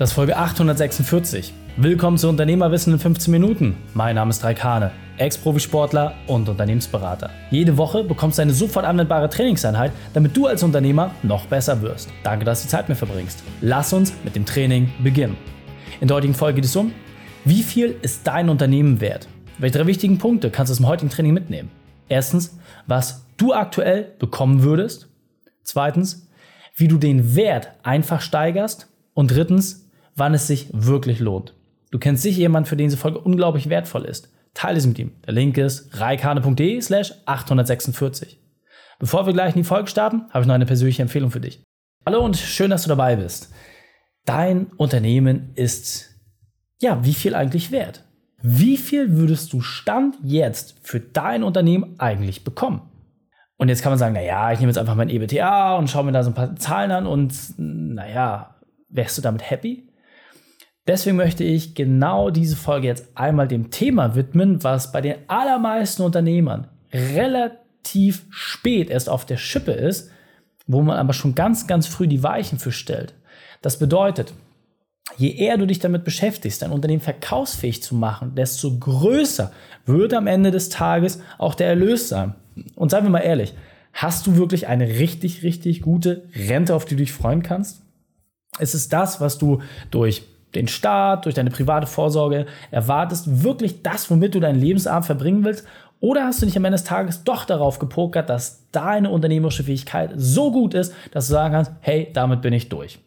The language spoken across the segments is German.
Das ist Folge 846. Willkommen zu Unternehmerwissen in 15 Minuten. Mein Name ist Raikane, Ex-Profisportler und Unternehmensberater. Jede Woche bekommst du eine sofort anwendbare Trainingseinheit, damit du als Unternehmer noch besser wirst. Danke, dass du Zeit mit verbringst. Lass uns mit dem Training beginnen. In der heutigen Folge geht es um, wie viel ist dein Unternehmen wert? Welche drei wichtigen Punkte kannst du aus dem heutigen Training mitnehmen? Erstens, was du aktuell bekommen würdest. Zweitens, wie du den Wert einfach steigerst. Und drittens, wann es sich wirklich lohnt. Du kennst sicher jemanden, für den diese Folge unglaublich wertvoll ist. Teile es mit ihm. Der Link ist reikane.de slash 846. Bevor wir gleich in die Folge starten, habe ich noch eine persönliche Empfehlung für dich. Hallo und schön, dass du dabei bist. Dein Unternehmen ist, ja, wie viel eigentlich wert? Wie viel würdest du Stand jetzt für dein Unternehmen eigentlich bekommen? Und jetzt kann man sagen, naja, ich nehme jetzt einfach mein EBTA und schaue mir da so ein paar Zahlen an und naja, wärst du damit happy? Deswegen möchte ich genau diese Folge jetzt einmal dem Thema widmen, was bei den allermeisten Unternehmern relativ spät erst auf der Schippe ist, wo man aber schon ganz, ganz früh die Weichen für stellt. Das bedeutet, je eher du dich damit beschäftigst, dein Unternehmen verkaufsfähig zu machen, desto größer wird am Ende des Tages auch der Erlös sein. Und seien wir mal ehrlich, hast du wirklich eine richtig, richtig gute Rente, auf die du dich freuen kannst? Ist es das, was du durch den Staat, durch deine private Vorsorge erwartest, wirklich das, womit du deinen Lebensabend verbringen willst? Oder hast du dich am Ende des Tages doch darauf gepokert, dass deine unternehmerische Fähigkeit so gut ist, dass du sagen kannst, hey, damit bin ich durch?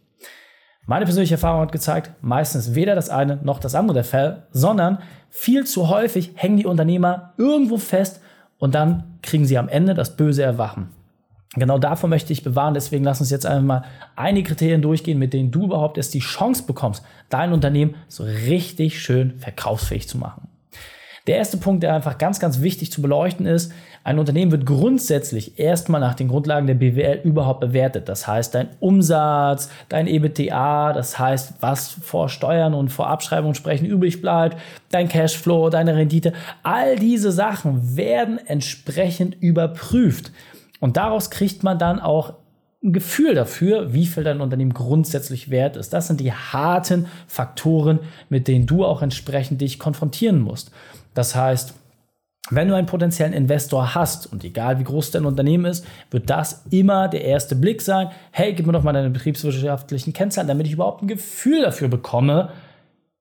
Meine persönliche Erfahrung hat gezeigt, meistens weder das eine noch das andere der Fall, sondern viel zu häufig hängen die Unternehmer irgendwo fest und dann kriegen sie am Ende das böse Erwachen. Genau davor möchte ich bewahren. Deswegen lass uns jetzt einfach mal einige Kriterien durchgehen, mit denen du überhaupt erst die Chance bekommst, dein Unternehmen so richtig schön verkaufsfähig zu machen. Der erste Punkt, der einfach ganz, ganz wichtig zu beleuchten ist, ein Unternehmen wird grundsätzlich erstmal nach den Grundlagen der BWL überhaupt bewertet. Das heißt, dein Umsatz, dein EBTA, das heißt, was vor Steuern und vor Abschreibungen sprechen übrig bleibt, dein Cashflow, deine Rendite, all diese Sachen werden entsprechend überprüft. Und daraus kriegt man dann auch ein Gefühl dafür, wie viel dein Unternehmen grundsätzlich wert ist. Das sind die harten Faktoren, mit denen du auch entsprechend dich konfrontieren musst. Das heißt, wenn du einen potenziellen Investor hast und egal wie groß dein Unternehmen ist, wird das immer der erste Blick sein. Hey, gib mir doch mal deine betriebswirtschaftlichen Kennzahlen, damit ich überhaupt ein Gefühl dafür bekomme,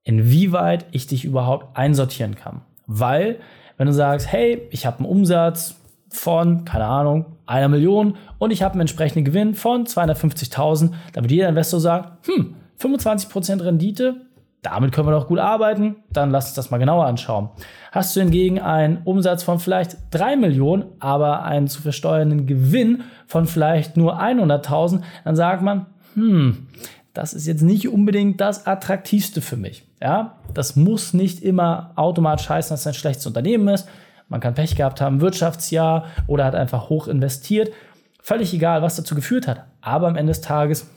inwieweit ich dich überhaupt einsortieren kann. Weil, wenn du sagst, hey, ich habe einen Umsatz von, keine Ahnung, einer Million und ich habe einen entsprechenden Gewinn von 250.000, dann wird jeder Investor sagen, hm, 25% Rendite, damit können wir doch gut arbeiten, dann lass uns das mal genauer anschauen. Hast du hingegen einen Umsatz von vielleicht 3 Millionen, aber einen zu versteuernden Gewinn von vielleicht nur 100.000, dann sagt man, hm, das ist jetzt nicht unbedingt das attraktivste für mich. Ja, das muss nicht immer automatisch heißen, dass es ein schlechtes Unternehmen ist. Man kann Pech gehabt haben, Wirtschaftsjahr oder hat einfach hoch investiert. Völlig egal, was dazu geführt hat. Aber am Ende des Tages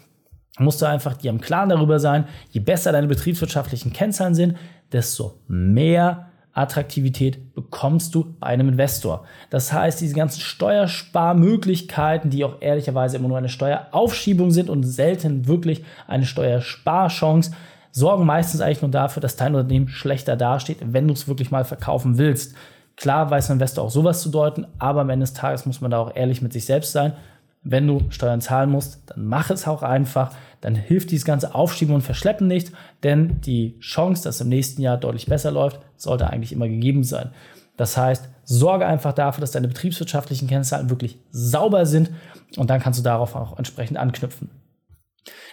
musst du einfach dir im Klaren darüber sein, je besser deine betriebswirtschaftlichen Kennzahlen sind, desto mehr Attraktivität bekommst du bei einem Investor. Das heißt, diese ganzen Steuersparmöglichkeiten, die auch ehrlicherweise immer nur eine Steueraufschiebung sind und selten wirklich eine Steuersparchance, sorgen meistens eigentlich nur dafür, dass dein Unternehmen schlechter dasteht, wenn du es wirklich mal verkaufen willst. Klar weiß ein Investor auch sowas zu deuten, aber am Ende des Tages muss man da auch ehrlich mit sich selbst sein. Wenn du Steuern zahlen musst, dann mach es auch einfach. Dann hilft dieses ganze Aufschieben und Verschleppen nicht, denn die Chance, dass im nächsten Jahr deutlich besser läuft, sollte eigentlich immer gegeben sein. Das heißt, sorge einfach dafür, dass deine betriebswirtschaftlichen Kennzahlen wirklich sauber sind und dann kannst du darauf auch entsprechend anknüpfen.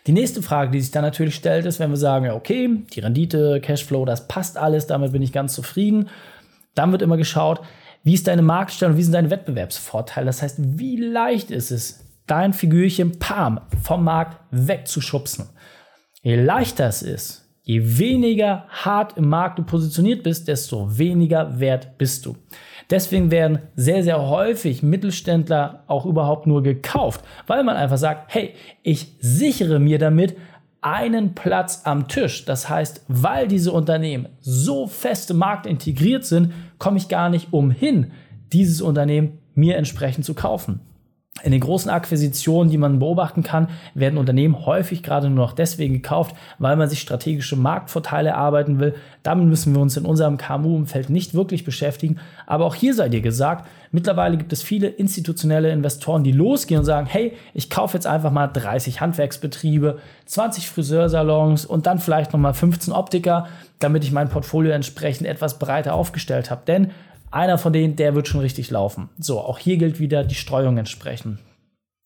Die nächste Frage, die sich dann natürlich stellt, ist, wenn wir sagen, ja, okay, die Rendite, Cashflow, das passt alles, damit bin ich ganz zufrieden. Dann wird immer geschaut, wie ist deine Marktstellung, wie sind deine Wettbewerbsvorteile. Das heißt, wie leicht ist es, dein Figürchen Pam vom Markt wegzuschubsen. Je leichter es ist, je weniger hart im Markt du positioniert bist, desto weniger wert bist du. Deswegen werden sehr, sehr häufig Mittelständler auch überhaupt nur gekauft, weil man einfach sagt, hey, ich sichere mir damit einen Platz am Tisch. Das heißt, weil diese Unternehmen so fest im Markt integriert sind, komme ich gar nicht umhin, dieses Unternehmen mir entsprechend zu kaufen. In den großen Akquisitionen, die man beobachten kann, werden Unternehmen häufig gerade nur noch deswegen gekauft, weil man sich strategische Marktvorteile erarbeiten will. Damit müssen wir uns in unserem KMU-Umfeld nicht wirklich beschäftigen. Aber auch hier sei dir gesagt, mittlerweile gibt es viele institutionelle Investoren, die losgehen und sagen, hey, ich kaufe jetzt einfach mal 30 Handwerksbetriebe, 20 Friseursalons und dann vielleicht nochmal 15 Optiker, damit ich mein Portfolio entsprechend etwas breiter aufgestellt habe. Denn einer von denen, der wird schon richtig laufen. So, auch hier gilt wieder die Streuung entsprechend.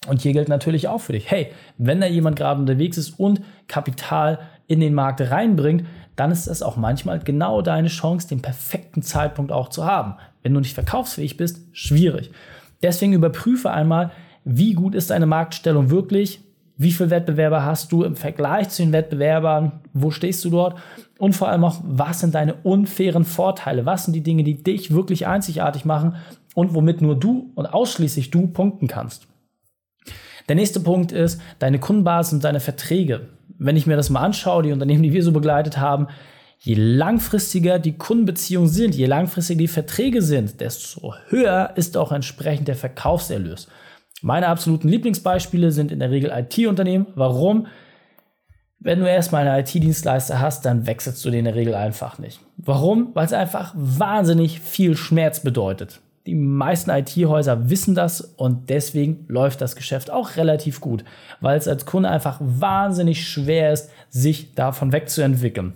Und hier gilt natürlich auch für dich, hey, wenn da jemand gerade unterwegs ist und Kapital in den Markt reinbringt, dann ist das auch manchmal genau deine Chance, den perfekten Zeitpunkt auch zu haben. Wenn du nicht verkaufsfähig bist, schwierig. Deswegen überprüfe einmal, wie gut ist deine Marktstellung wirklich, wie viele Wettbewerber hast du im Vergleich zu den Wettbewerbern, wo stehst du dort und vor allem auch, was sind deine unfairen Vorteile, was sind die Dinge, die dich wirklich einzigartig machen und womit nur du und ausschließlich du punkten kannst. Der nächste Punkt ist deine Kundenbasis und deine Verträge. Wenn ich mir das mal anschaue, die Unternehmen, die wir so begleitet haben, je langfristiger die Kundenbeziehungen sind, je langfristiger die Verträge sind, desto höher ist auch entsprechend der Verkaufserlös. Meine absoluten Lieblingsbeispiele sind in der Regel IT-Unternehmen. Warum? Wenn du erstmal einen IT-Dienstleister hast, dann wechselst du den in der Regel einfach nicht. Warum? Weil es einfach wahnsinnig viel Schmerz bedeutet. Die meisten IT-Häuser wissen das und deswegen läuft das Geschäft auch relativ gut, weil es als Kunde einfach wahnsinnig schwer ist, sich davon wegzuentwickeln.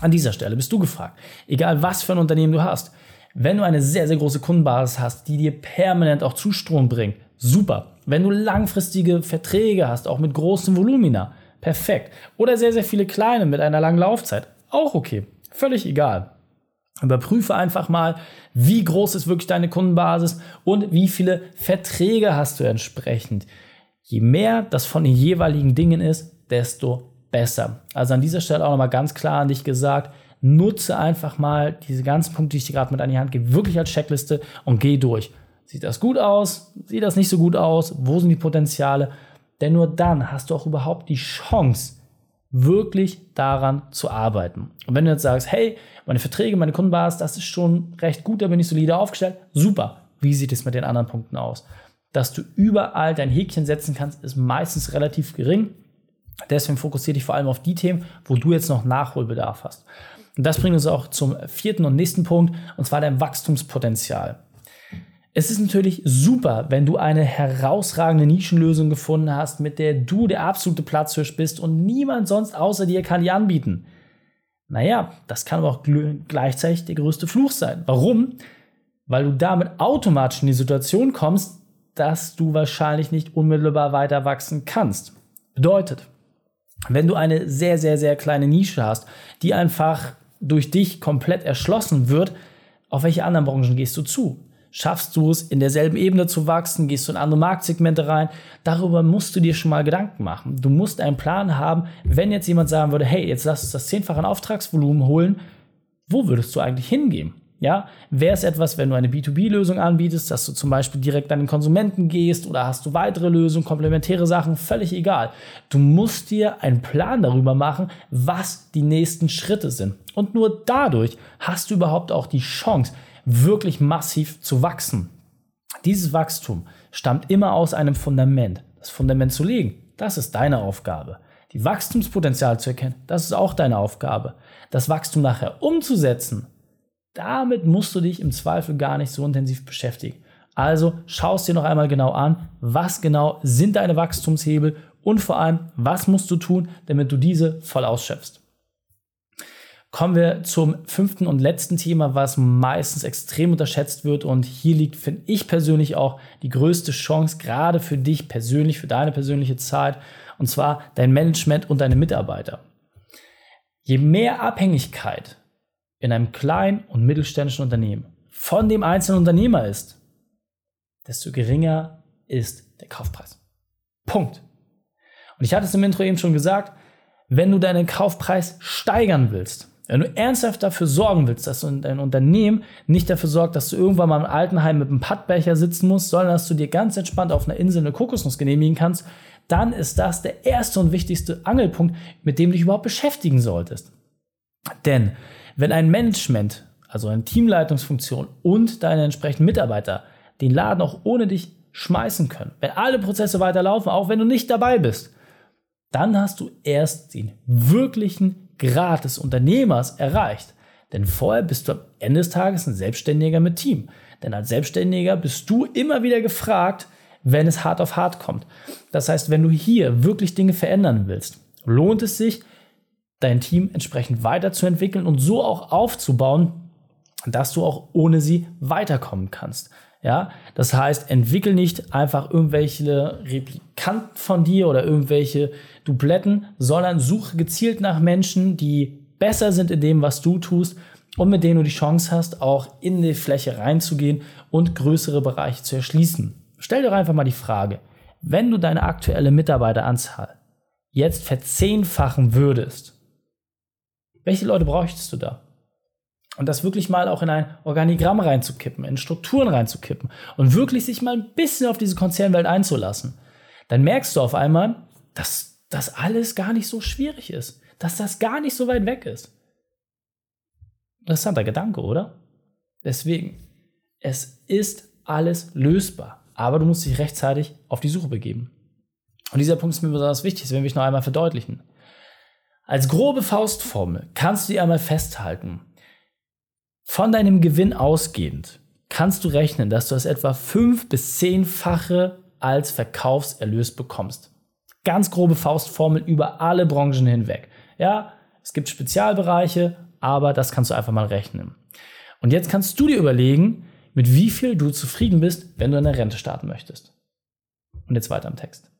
An dieser Stelle bist du gefragt. Egal was für ein Unternehmen du hast. Wenn du eine sehr, sehr große Kundenbasis hast, die dir permanent auch Zustrom bringt, super. Wenn du langfristige Verträge hast, auch mit großen Volumina, perfekt. Oder sehr, sehr viele kleine mit einer langen Laufzeit, auch okay. Völlig egal. Überprüfe einfach mal, wie groß ist wirklich deine Kundenbasis und wie viele Verträge hast du entsprechend. Je mehr das von den jeweiligen Dingen ist, desto besser. Also an dieser Stelle auch nochmal ganz klar an dich gesagt, nutze einfach mal diese ganzen Punkte, die ich dir gerade mit an die Hand gebe, wirklich als Checkliste und geh durch. Sieht das gut aus? Sieht das nicht so gut aus? Wo sind die Potenziale? Denn nur dann hast du auch überhaupt die Chance, wirklich daran zu arbeiten. Und wenn du jetzt sagst, hey, meine Verträge, meine Kundenbasis, das ist schon recht gut, da bin ich solide aufgestellt, super. Wie sieht es mit den anderen Punkten aus? Dass du überall dein Häkchen setzen kannst, ist meistens relativ gering. Deswegen fokussiere dich vor allem auf die Themen, wo du jetzt noch Nachholbedarf hast. Und das bringt uns auch zum vierten und nächsten Punkt, und zwar dein Wachstumspotenzial. Es ist natürlich super, wenn du eine herausragende Nischenlösung gefunden hast, mit der du der absolute Platzhirsch bist und niemand sonst außer dir kann die anbieten. Naja, das kann aber auch gleichzeitig der größte Fluch sein. Warum? Weil du damit automatisch in die Situation kommst, dass du wahrscheinlich nicht unmittelbar weiter wachsen kannst. Bedeutet, wenn du eine sehr, sehr, sehr kleine Nische hast, die einfach durch dich komplett erschlossen wird, auf welche anderen Branchen gehst du zu? Schaffst du es, in derselben Ebene zu wachsen? Gehst du in andere Marktsegmente rein? Darüber musst du dir schon mal Gedanken machen. Du musst einen Plan haben, wenn jetzt jemand sagen würde, hey, jetzt lass uns das zehnfache Auftragsvolumen holen, wo würdest du eigentlich hingehen? Ja, wäre es etwas, wenn du eine B2B-Lösung anbietest, dass du zum Beispiel direkt an den Konsumenten gehst oder hast du weitere Lösungen, komplementäre Sachen, völlig egal. Du musst dir einen Plan darüber machen, was die nächsten Schritte sind. Und nur dadurch hast du überhaupt auch die Chance, wirklich massiv zu wachsen. Dieses Wachstum stammt immer aus einem Fundament. Das Fundament zu legen, das ist deine Aufgabe. Die Wachstumspotenzial zu erkennen, das ist auch deine Aufgabe. Das Wachstum nachher umzusetzen, damit musst du dich im Zweifel gar nicht so intensiv beschäftigen. Also schaust dir noch einmal genau an, was genau sind deine Wachstumshebel und vor allem, was musst du tun, damit du diese voll ausschöpfst. Kommen wir zum fünften und letzten Thema, was meistens extrem unterschätzt wird. Und hier liegt, finde ich persönlich, auch die größte Chance, gerade für dich persönlich, für deine persönliche Zeit, und zwar dein Management und deine Mitarbeiter. Je mehr Abhängigkeit in einem kleinen und mittelständischen Unternehmen von dem einzelnen Unternehmer ist, desto geringer ist der Kaufpreis. Punkt. Und ich hatte es im Intro eben schon gesagt, wenn du deinen Kaufpreis steigern willst, wenn du ernsthaft dafür sorgen willst, dass dein Unternehmen nicht dafür sorgt, dass du irgendwann mal im Altenheim mit einem Pattbecher sitzen musst, sondern dass du dir ganz entspannt auf einer Insel eine Kokosnuss genehmigen kannst, dann ist das der erste und wichtigste Angelpunkt, mit dem du dich überhaupt beschäftigen solltest. Denn wenn ein Management, also eine Teamleitungsfunktion und deine entsprechenden Mitarbeiter den Laden auch ohne dich schmeißen können, wenn alle Prozesse weiterlaufen, auch wenn du nicht dabei bist, dann hast du erst den wirklichen Grad des Unternehmers erreicht. Denn vorher bist du am Ende des Tages ein Selbstständiger mit Team. Denn als Selbstständiger bist du immer wieder gefragt, wenn es hart auf hart kommt. Das heißt, wenn du hier wirklich Dinge verändern willst, lohnt es sich, dein Team entsprechend weiterzuentwickeln und so auch aufzubauen, dass du auch ohne sie weiterkommen kannst. Ja, das heißt, entwickel nicht einfach irgendwelche Replikanten von dir oder irgendwelche Dubletten, sondern suche gezielt nach Menschen, die besser sind in dem, was du tust und mit denen du die Chance hast, auch in die Fläche reinzugehen und größere Bereiche zu erschließen. Stell dir einfach mal die Frage, wenn du deine aktuelle Mitarbeiteranzahl jetzt verzehnfachen würdest, welche Leute bräuchtest du da? Und das wirklich mal auch in ein Organigramm reinzukippen, in Strukturen reinzukippen und wirklich sich mal ein bisschen auf diese Konzernwelt einzulassen, dann merkst du auf einmal, dass das alles gar nicht so schwierig ist, dass das gar nicht so weit weg ist. Interessanter Gedanke, oder? Deswegen, es ist alles lösbar, aber du musst dich rechtzeitig auf die Suche begeben. Und dieser Punkt ist mir besonders wichtig, das werden wir noch einmal verdeutlichen. Als grobe Faustformel kannst du dir einmal festhalten, von deinem Gewinn ausgehend kannst du rechnen, dass du das etwa fünf bis zehnfache als Verkaufserlös bekommst. Ganz grobe Faustformel über alle Branchen hinweg. Ja, es gibt Spezialbereiche, aber das kannst du einfach mal rechnen. Und jetzt kannst du dir überlegen, mit wie viel du zufrieden bist, wenn du in der Rente starten möchtest. Und jetzt weiter im Text.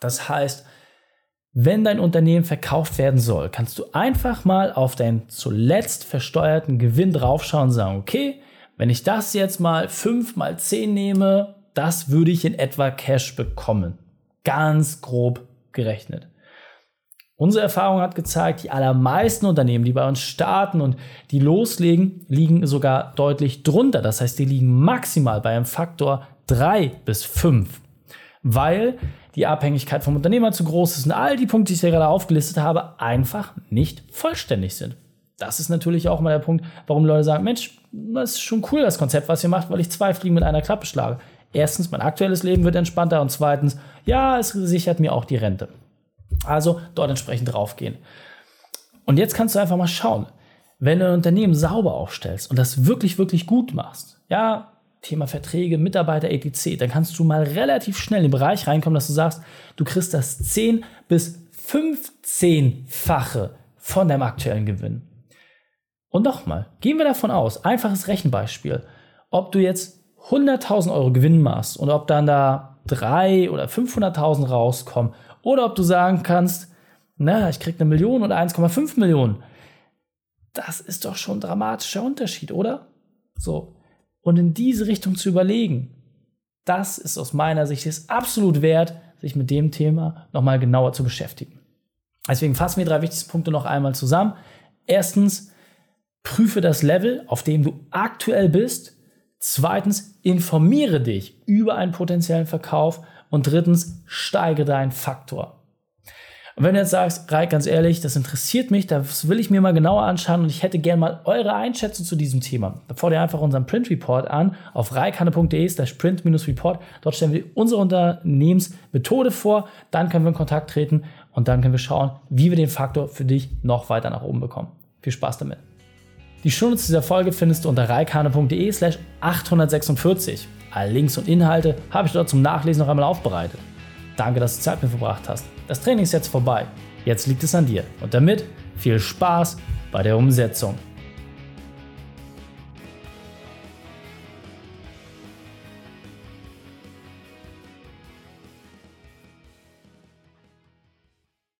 Das heißt, wenn dein Unternehmen verkauft werden soll, kannst du einfach mal auf deinen zuletzt versteuerten Gewinn draufschauen und sagen, okay, wenn ich das jetzt mal 5 mal 10 nehme, das würde ich in etwa Cash bekommen. Ganz grob gerechnet. Unsere Erfahrung hat gezeigt, die allermeisten Unternehmen, die bei uns starten und die loslegen, liegen sogar deutlich drunter. Das heißt, die liegen maximal bei einem Faktor 3 bis 5. Weil die Abhängigkeit vom Unternehmer zu groß ist und all die Punkte, die ich hier gerade aufgelistet habe, einfach nicht vollständig sind. Das ist natürlich auch mal der Punkt, warum Leute sagen, Mensch, das ist schon cool, das Konzept, was ihr macht, weil ich zwei Fliegen mit einer Klappe schlage. Erstens, mein aktuelles Leben wird entspannter und zweitens, ja, es sichert mir auch die Rente. Also dort entsprechend draufgehen. Und jetzt kannst du einfach mal schauen, wenn du ein Unternehmen sauber aufstellst und das wirklich, wirklich gut machst, ja, Thema Verträge, Mitarbeiter, etc., dann kannst du mal relativ schnell in den Bereich reinkommen, dass du sagst, du kriegst das 10 bis 15-fache von deinem aktuellen Gewinn. Und nochmal, gehen wir davon aus, einfaches Rechenbeispiel, ob du jetzt 100.000 Euro Gewinn machst und ob dann da 3 oder 500.000 rauskommen oder ob du sagen kannst, na, ich krieg eine Million oder 1,5 Millionen. Das ist doch schon ein dramatischer Unterschied, oder? So, und in diese Richtung zu überlegen. Das ist aus meiner Sicht ist absolut wert, sich mit dem Thema nochmal genauer zu beschäftigen. Deswegen fassen wir drei wichtigste Punkte noch einmal zusammen. Erstens, prüfe das Level, auf dem du aktuell bist. Zweitens, informiere dich über einen potenziellen Verkauf. Und drittens, steige deinen Faktor. Wenn du jetzt sagst, Reik, ganz ehrlich, das interessiert mich, das will ich mir mal genauer anschauen und ich hätte gerne mal eure Einschätzung zu diesem Thema, dann fordere einfach unseren Print Report an auf reikhanne.de slash print-report. Dort stellen wir unsere Unternehmensmethode vor, dann können wir in Kontakt treten und dann können wir schauen, wie wir den Faktor für dich noch weiter nach oben bekommen. Viel Spaß damit. Die Shownotes dieser Folge findest du unter reikane.de slash 846. Alle Links und Inhalte habe ich dort zum Nachlesen noch einmal aufbereitet. Danke, dass du Zeit mit verbracht hast. Das Training ist jetzt vorbei. Jetzt liegt es an dir. Und damit viel Spaß bei der Umsetzung.